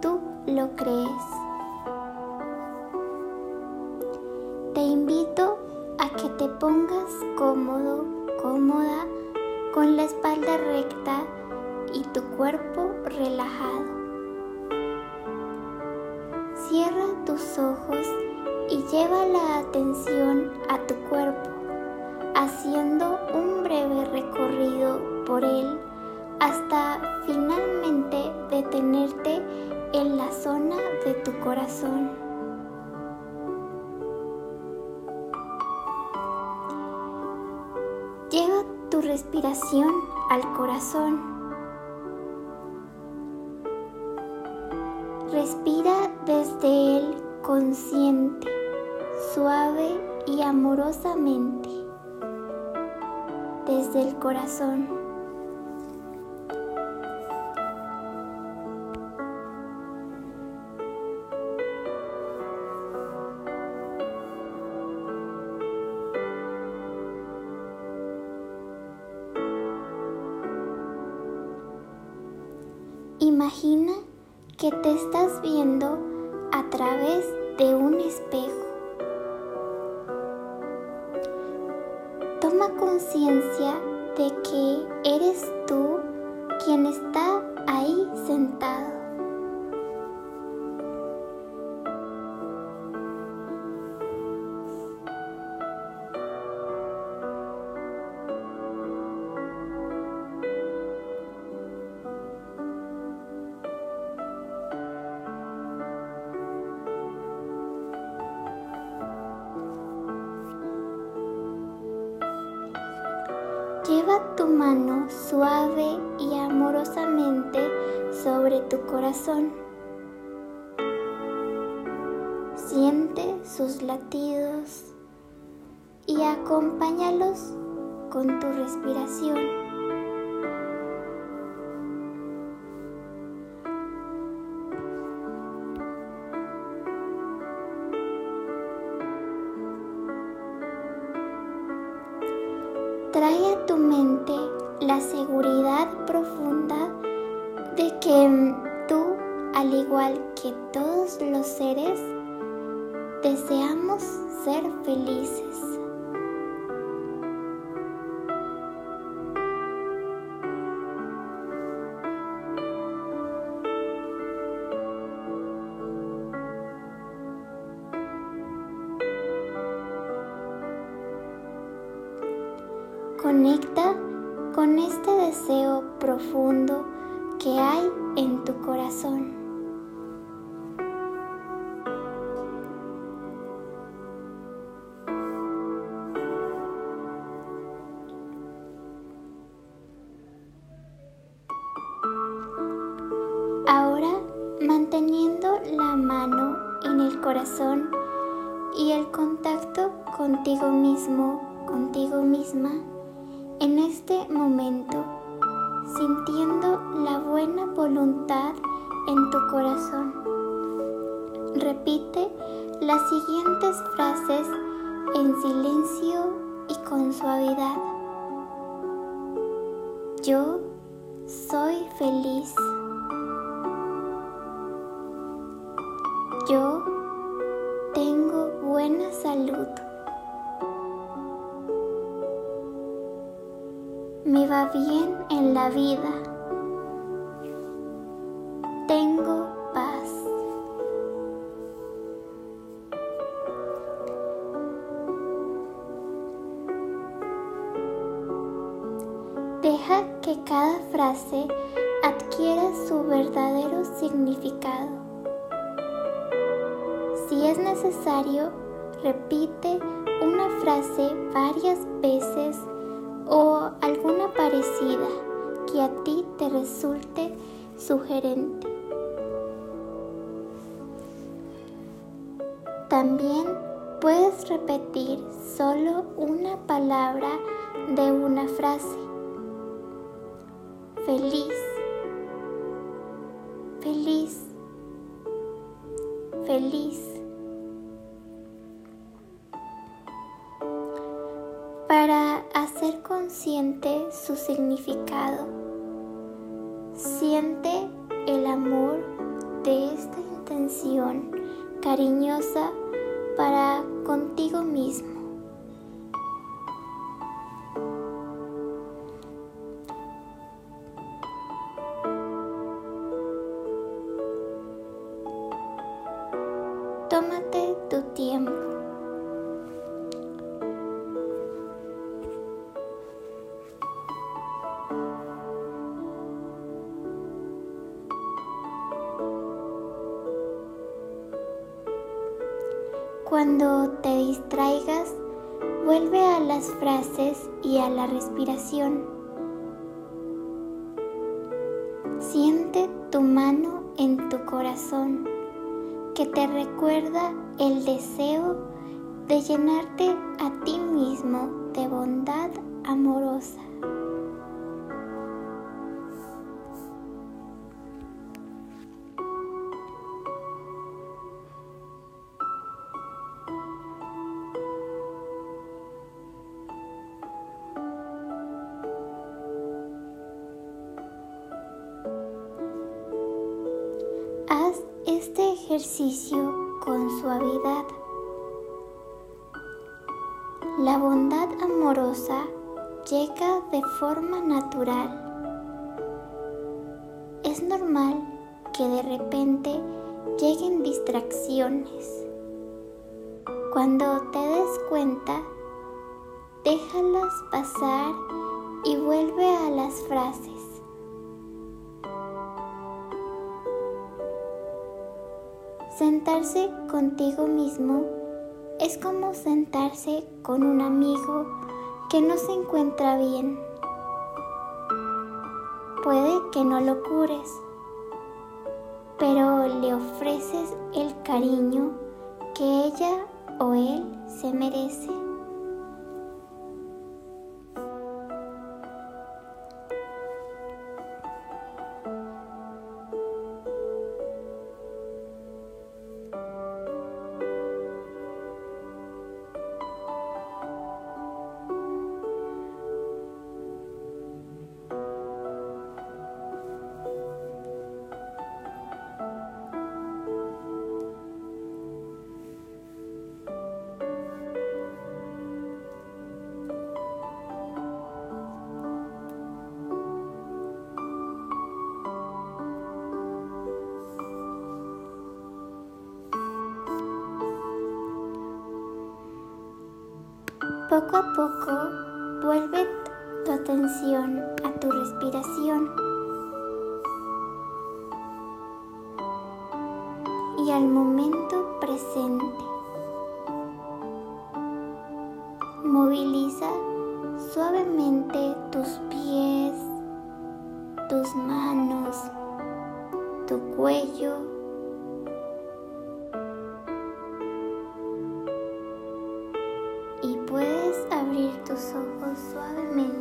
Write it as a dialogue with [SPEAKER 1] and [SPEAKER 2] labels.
[SPEAKER 1] tú lo crees. Te invito a que te pongas cómodo, cómoda, con la espalda recta y tu cuerpo relajado. Cierra tus ojos y lleva la atención a tu cuerpo, haciendo un breve recorrido por él hasta finalmente detenerte en la zona de tu corazón. Lleva tu respiración al corazón. Respira desde él consciente, suave y amorosamente, desde el corazón. Imagina que te estás viendo a través de un espejo. Toma conciencia de que eres tú quien está ahí sentado. Mano suave y amorosamente sobre tu corazón. Siente sus latidos y acompáñalos con tu respiración. Trae a tu mente la seguridad profunda de que tú, al igual que todos los seres, deseamos ser felices. Conecta con este deseo profundo que hay en tu corazón. Ahora manteniendo la mano en el corazón y el contacto contigo mismo, contigo misma, en este momento, sintiendo la buena voluntad en tu corazón. Repite las siguientes frases en silencio y con suavidad. Yo soy feliz. Yo tengo buena salud. Me va bien en la vida. Tengo paz. Deja que cada frase adquiera su verdadero significado. Si es necesario, repite una frase varias veces o alguna parecida que a ti te resulte sugerente. También puedes repetir solo una palabra de una frase. Feliz, feliz. Consciente su significado, siente el amor de esta intención cariñosa para contigo mismo. Tómate tu tiempo. Cuando te distraigas, vuelve a las frases y a la respiración. Siente tu mano en tu corazón que te recuerda el deseo de llenarte a ti mismo de bondad amorosa. Ejercicio con suavidad. La bondad amorosa llega de forma natural. Es normal que de repente lleguen distracciones. Cuando te des cuenta, déjalas pasar y vuelve a las frases. Sentarse contigo mismo es como sentarse con un amigo que no se encuentra bien. Puede que no lo cures, pero le ofreces el cariño que ella o él se merece. Poco a poco vuelve tu atención a tu respiración y al momento presente. Moviliza suavemente tus pies, tus manos, tu cuello tus ojos suavemente.